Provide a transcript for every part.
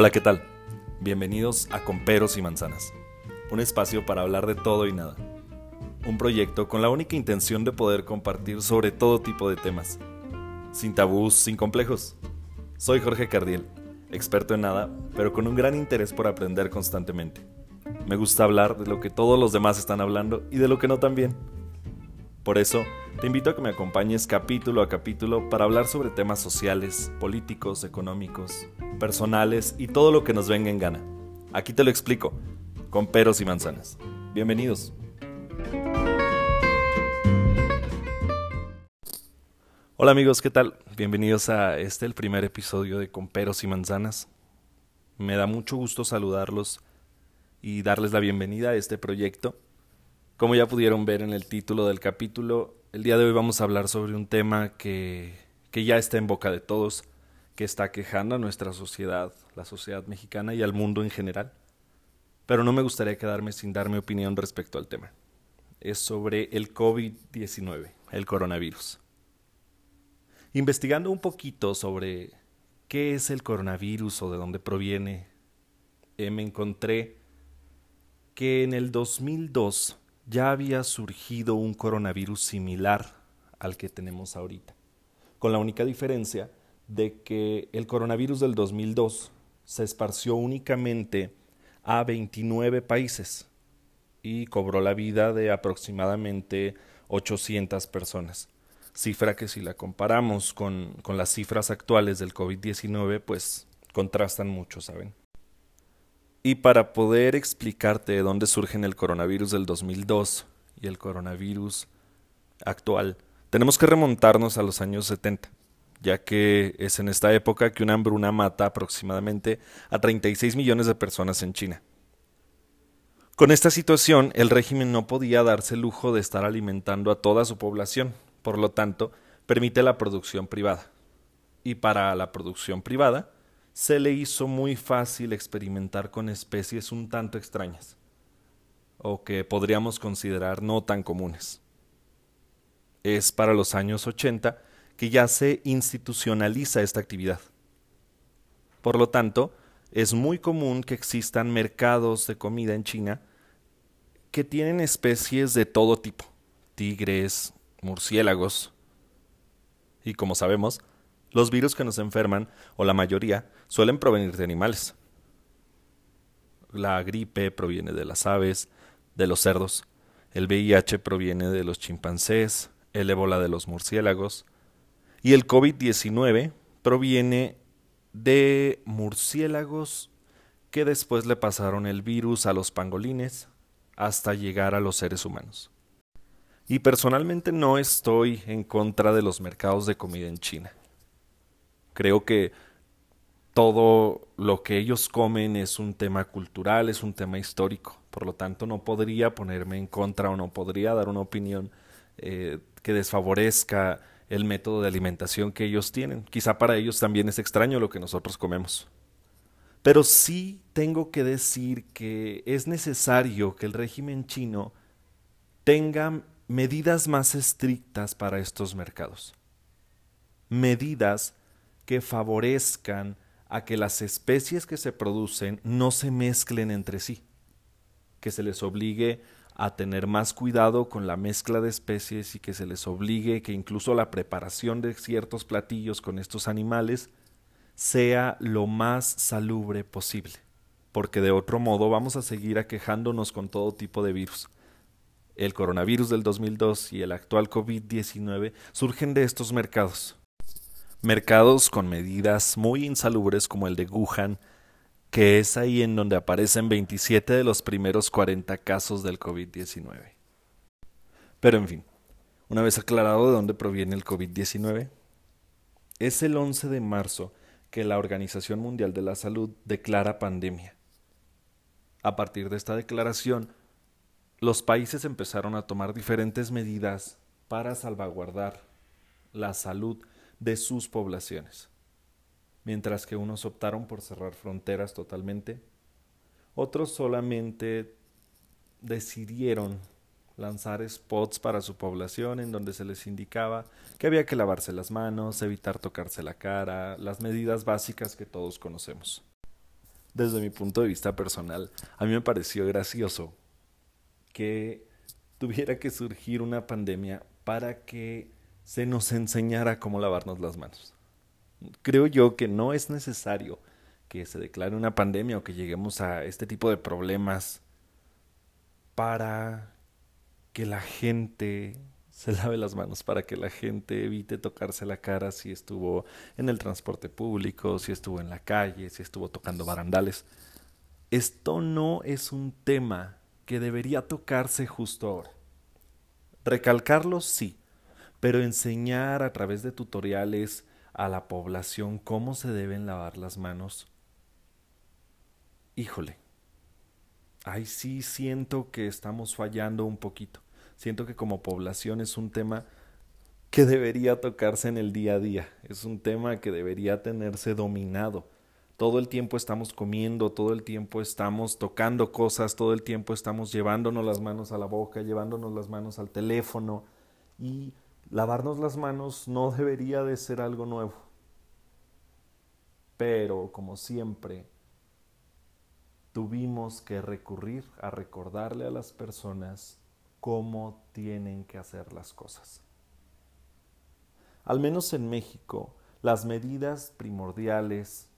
Hola, ¿qué tal? Bienvenidos a Comperos y Manzanas, un espacio para hablar de todo y nada. Un proyecto con la única intención de poder compartir sobre todo tipo de temas, sin tabús, sin complejos. Soy Jorge Cardiel, experto en nada, pero con un gran interés por aprender constantemente. Me gusta hablar de lo que todos los demás están hablando y de lo que no también. Por eso, te invito a que me acompañes capítulo a capítulo para hablar sobre temas sociales, políticos, económicos, personales y todo lo que nos venga en gana. Aquí te lo explico, con peros y manzanas. Bienvenidos. Hola amigos, ¿qué tal? Bienvenidos a este, el primer episodio de Con peros y manzanas. Me da mucho gusto saludarlos y darles la bienvenida a este proyecto. Como ya pudieron ver en el título del capítulo, el día de hoy vamos a hablar sobre un tema que, que ya está en boca de todos, que está quejando a nuestra sociedad, la sociedad mexicana y al mundo en general. Pero no me gustaría quedarme sin dar mi opinión respecto al tema. Es sobre el COVID-19, el coronavirus. Investigando un poquito sobre qué es el coronavirus o de dónde proviene, eh, me encontré que en el 2002 ya había surgido un coronavirus similar al que tenemos ahorita, con la única diferencia de que el coronavirus del 2002 se esparció únicamente a 29 países y cobró la vida de aproximadamente 800 personas. Cifra que si la comparamos con, con las cifras actuales del COVID-19, pues contrastan mucho, ¿saben? Y para poder explicarte de dónde surgen el coronavirus del 2002 y el coronavirus actual, tenemos que remontarnos a los años 70, ya que es en esta época que una hambruna mata aproximadamente a 36 millones de personas en China. Con esta situación, el régimen no podía darse el lujo de estar alimentando a toda su población, por lo tanto, permite la producción privada. Y para la producción privada, se le hizo muy fácil experimentar con especies un tanto extrañas, o que podríamos considerar no tan comunes. Es para los años 80 que ya se institucionaliza esta actividad. Por lo tanto, es muy común que existan mercados de comida en China que tienen especies de todo tipo, tigres, murciélagos. Y como sabemos, los virus que nos enferman, o la mayoría, suelen provenir de animales. La gripe proviene de las aves, de los cerdos, el VIH proviene de los chimpancés, el ébola de los murciélagos, y el COVID-19 proviene de murciélagos que después le pasaron el virus a los pangolines hasta llegar a los seres humanos. Y personalmente no estoy en contra de los mercados de comida en China. Creo que todo lo que ellos comen es un tema cultural, es un tema histórico. Por lo tanto, no podría ponerme en contra o no podría dar una opinión eh, que desfavorezca el método de alimentación que ellos tienen. Quizá para ellos también es extraño lo que nosotros comemos. Pero sí tengo que decir que es necesario que el régimen chino tenga medidas más estrictas para estos mercados. Medidas que favorezcan a que las especies que se producen no se mezclen entre sí, que se les obligue a tener más cuidado con la mezcla de especies y que se les obligue que incluso la preparación de ciertos platillos con estos animales sea lo más salubre posible, porque de otro modo vamos a seguir aquejándonos con todo tipo de virus. El coronavirus del 2002 y el actual COVID-19 surgen de estos mercados, mercados con medidas muy insalubres como el de Wuhan, que es ahí en donde aparecen 27 de los primeros 40 casos del COVID-19. Pero en fin, una vez aclarado de dónde proviene el COVID-19, es el 11 de marzo que la Organización Mundial de la Salud declara pandemia. A partir de esta declaración, los países empezaron a tomar diferentes medidas para salvaguardar la salud de sus poblaciones. Mientras que unos optaron por cerrar fronteras totalmente, otros solamente decidieron lanzar spots para su población en donde se les indicaba que había que lavarse las manos, evitar tocarse la cara, las medidas básicas que todos conocemos. desde mi punto de vista personal, a mí me pareció gracioso que tuviera que surgir una pandemia para que se nos enseñara cómo lavarnos las manos. Creo yo que no es necesario que se declare una pandemia o que lleguemos a este tipo de problemas para que la gente se lave las manos, para que la gente evite tocarse la cara si estuvo en el transporte público, si estuvo en la calle, si estuvo tocando barandales. Esto no es un tema que debería tocarse justo ahora. Recalcarlo sí, pero enseñar a través de tutoriales a la población cómo se deben lavar las manos, híjole, ahí sí siento que estamos fallando un poquito. Siento que como población es un tema que debería tocarse en el día a día, es un tema que debería tenerse dominado. Todo el tiempo estamos comiendo, todo el tiempo estamos tocando cosas, todo el tiempo estamos llevándonos las manos a la boca, llevándonos las manos al teléfono y lavarnos las manos no debería de ser algo nuevo. Pero, como siempre, tuvimos que recurrir a recordarle a las personas cómo tienen que hacer las cosas. Al menos en México, las medidas primordiales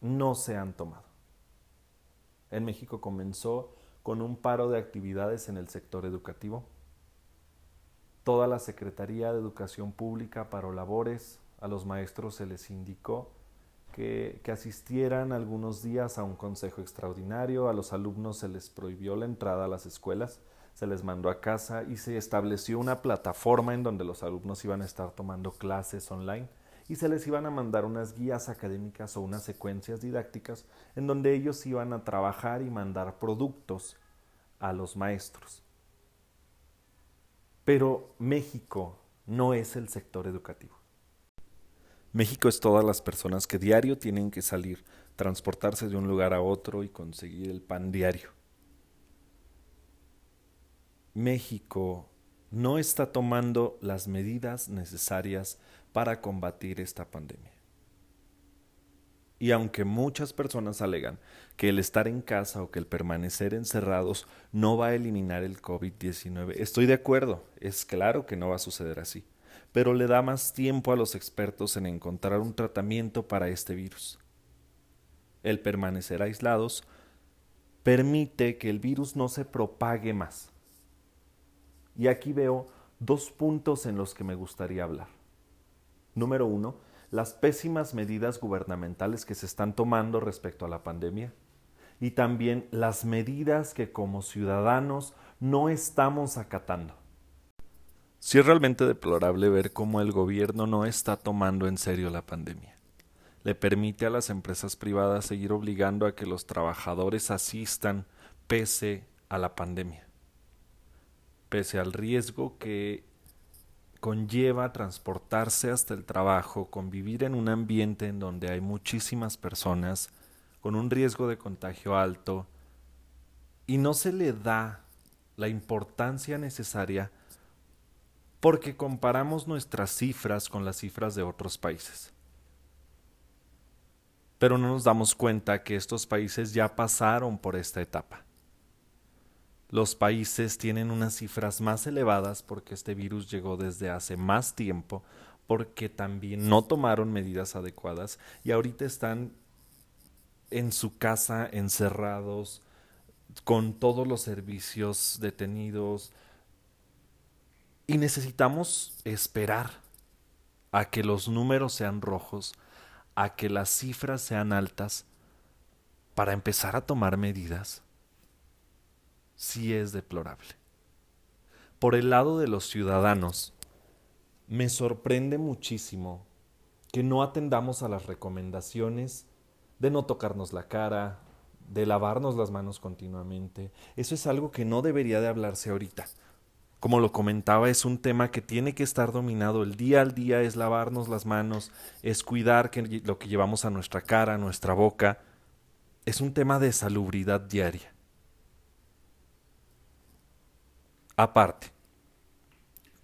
no se han tomado. En México comenzó con un paro de actividades en el sector educativo. Toda la Secretaría de Educación Pública paró labores, a los maestros se les indicó que, asistieran algunos días a un consejo extraordinario, a los alumnos se les prohibió la entrada a las escuelas, se les mandó a casa y se estableció una plataforma en donde los alumnos iban a estar tomando clases online y se les iban a mandar unas guías académicas o unas secuencias didácticas en donde ellos iban a trabajar y mandar productos a los maestros. Pero México no es el sector educativo. México es todas las personas que diario tienen que salir, transportarse de un lugar a otro y conseguir el pan diario. México no está tomando las medidas necesarias para combatir esta pandemia. Y aunque muchas personas alegan que el estar en casa o que el permanecer encerrados no va a eliminar el COVID-19, estoy de acuerdo, es claro que no va a suceder así pero le da más tiempo a los expertos en encontrar un tratamiento para este virus. El permanecer aislados permite que el virus no se propague más. Y aquí veo dos puntos en los que me gustaría hablar. Número uno, las pésimas medidas gubernamentales que se están tomando respecto a la pandemia y también las medidas que como ciudadanos no estamos acatando. Sí es realmente deplorable ver cómo el gobierno no está tomando en serio la pandemia. Le permite a las empresas privadas seguir obligando a que los trabajadores asistan pese a la pandemia, pese al riesgo que conlleva transportarse hasta el trabajo, convivir en un ambiente en donde hay muchísimas personas, con un riesgo de contagio alto, y no se le da la importancia necesaria porque comparamos nuestras cifras con las cifras de otros países. Pero no nos damos cuenta que estos países ya pasaron por esta etapa. Los países tienen unas cifras más elevadas porque este virus llegó desde hace más tiempo, porque también no tomaron medidas adecuadas y ahorita están en su casa encerrados con todos los servicios detenidos, y necesitamos esperar a que los números sean rojos, a que las cifras sean altas, para empezar a tomar medidas. Sí es deplorable. Por el lado de los ciudadanos, me sorprende muchísimo que no atendamos a las recomendaciones de no tocarnos la cara, de lavarnos las manos continuamente. Eso es algo que no debería de hablarse ahorita como lo comentaba, es un tema que tiene que estar dominado el día al día, es lavarnos las manos, es cuidar que lo que llevamos a nuestra cara, a nuestra boca. Es un tema de salubridad diaria. Aparte,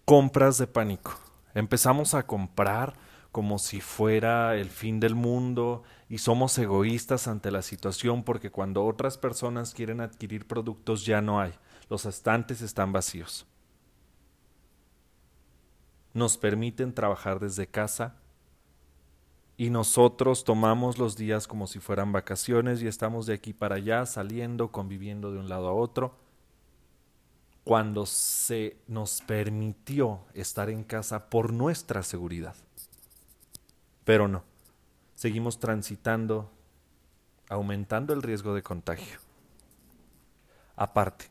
compras de pánico. Empezamos a comprar como si fuera el fin del mundo y somos egoístas ante la situación porque cuando otras personas quieren adquirir productos ya no hay, los estantes están vacíos. Nos permiten trabajar desde casa y nosotros tomamos los días como si fueran vacaciones y estamos de aquí para allá saliendo, conviviendo de un lado a otro cuando se nos permitió estar en casa por nuestra seguridad. Pero no, seguimos transitando, aumentando el riesgo de contagio. Aparte,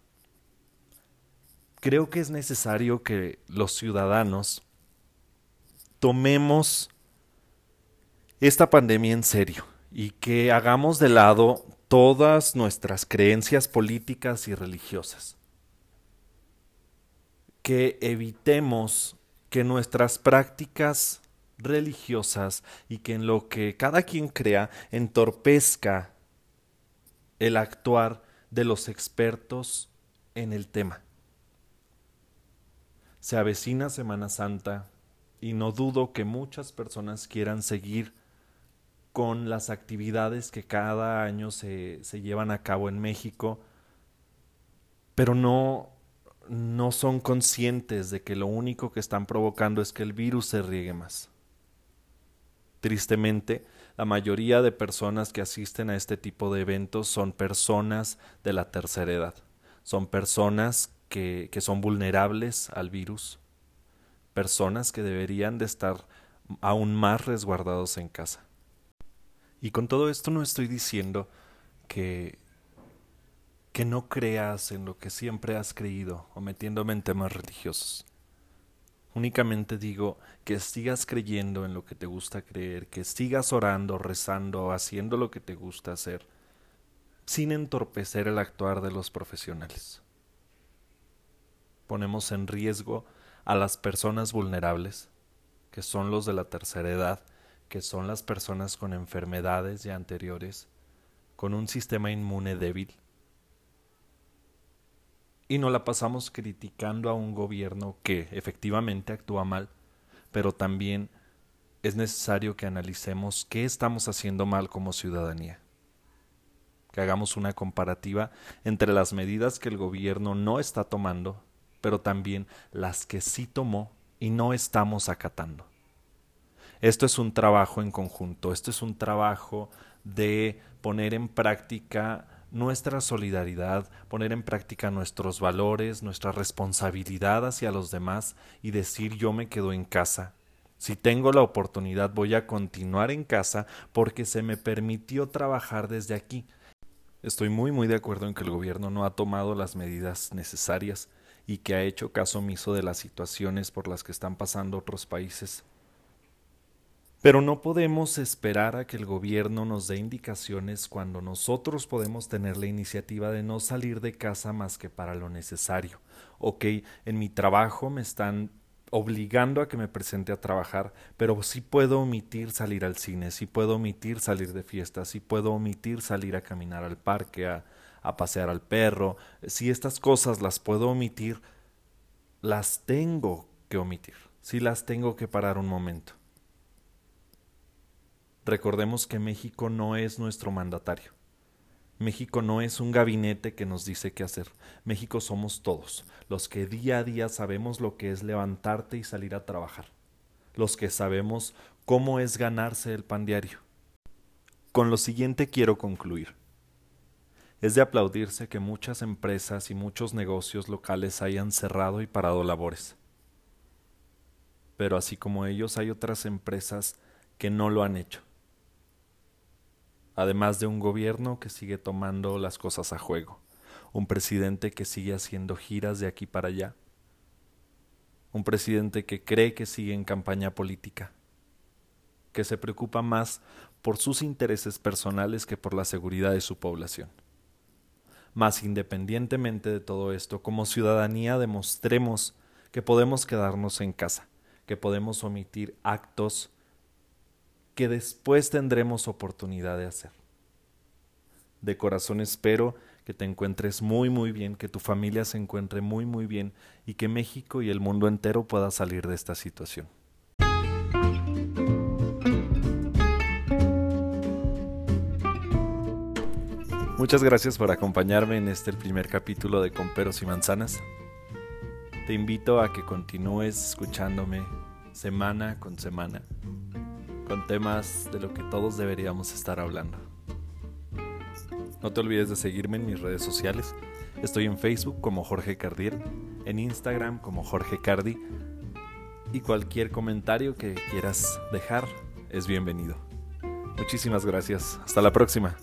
creo que es necesario que los ciudadanos tomemos esta pandemia en serio y que hagamos de lado todas nuestras creencias políticas y religiosas que evitemos que nuestras prácticas religiosas y que en lo que cada quien crea entorpezca el actuar de los expertos en el tema. Se avecina Semana Santa y no dudo que muchas personas quieran seguir con las actividades que cada año se, se llevan a cabo en México, pero no no son conscientes de que lo único que están provocando es que el virus se riegue más. Tristemente, la mayoría de personas que asisten a este tipo de eventos son personas de la tercera edad, son personas que, que son vulnerables al virus, personas que deberían de estar aún más resguardados en casa. Y con todo esto no estoy diciendo que que no creas en lo que siempre has creído o metiéndome en temas religiosos. Únicamente digo que sigas creyendo en lo que te gusta creer, que sigas orando, rezando, haciendo lo que te gusta hacer, sin entorpecer el actuar de los profesionales. Ponemos en riesgo a las personas vulnerables, que son los de la tercera edad, que son las personas con enfermedades ya anteriores, con un sistema inmune débil, y no la pasamos criticando a un gobierno que efectivamente actúa mal, pero también es necesario que analicemos qué estamos haciendo mal como ciudadanía. Que hagamos una comparativa entre las medidas que el gobierno no está tomando, pero también las que sí tomó y no estamos acatando. Esto es un trabajo en conjunto, esto es un trabajo de poner en práctica nuestra solidaridad, poner en práctica nuestros valores, nuestra responsabilidad hacia los demás y decir yo me quedo en casa. Si tengo la oportunidad voy a continuar en casa porque se me permitió trabajar desde aquí. Estoy muy muy de acuerdo en que el gobierno no ha tomado las medidas necesarias y que ha hecho caso omiso de las situaciones por las que están pasando otros países. Pero no podemos esperar a que el gobierno nos dé indicaciones cuando nosotros podemos tener la iniciativa de no salir de casa más que para lo necesario. Ok, en mi trabajo me están obligando a que me presente a trabajar, pero sí puedo omitir salir al cine, sí puedo omitir salir de fiesta, sí puedo omitir salir a caminar al parque, a, a pasear al perro. Si estas cosas las puedo omitir, las tengo que omitir, si las tengo que parar un momento. Recordemos que México no es nuestro mandatario. México no es un gabinete que nos dice qué hacer. México somos todos, los que día a día sabemos lo que es levantarte y salir a trabajar, los que sabemos cómo es ganarse el pan diario. Con lo siguiente quiero concluir. Es de aplaudirse que muchas empresas y muchos negocios locales hayan cerrado y parado labores. Pero así como ellos hay otras empresas que no lo han hecho además de un gobierno que sigue tomando las cosas a juego, un presidente que sigue haciendo giras de aquí para allá, un presidente que cree que sigue en campaña política, que se preocupa más por sus intereses personales que por la seguridad de su población. Mas independientemente de todo esto, como ciudadanía demostremos que podemos quedarnos en casa, que podemos omitir actos que después tendremos oportunidad de hacer. De corazón espero que te encuentres muy muy bien, que tu familia se encuentre muy muy bien y que México y el mundo entero pueda salir de esta situación. Muchas gracias por acompañarme en este primer capítulo de Comperos y Manzanas. Te invito a que continúes escuchándome semana con semana con temas de lo que todos deberíamos estar hablando. No te olvides de seguirme en mis redes sociales. Estoy en Facebook como Jorge Cardier, en Instagram como Jorge Cardi y cualquier comentario que quieras dejar es bienvenido. Muchísimas gracias. Hasta la próxima.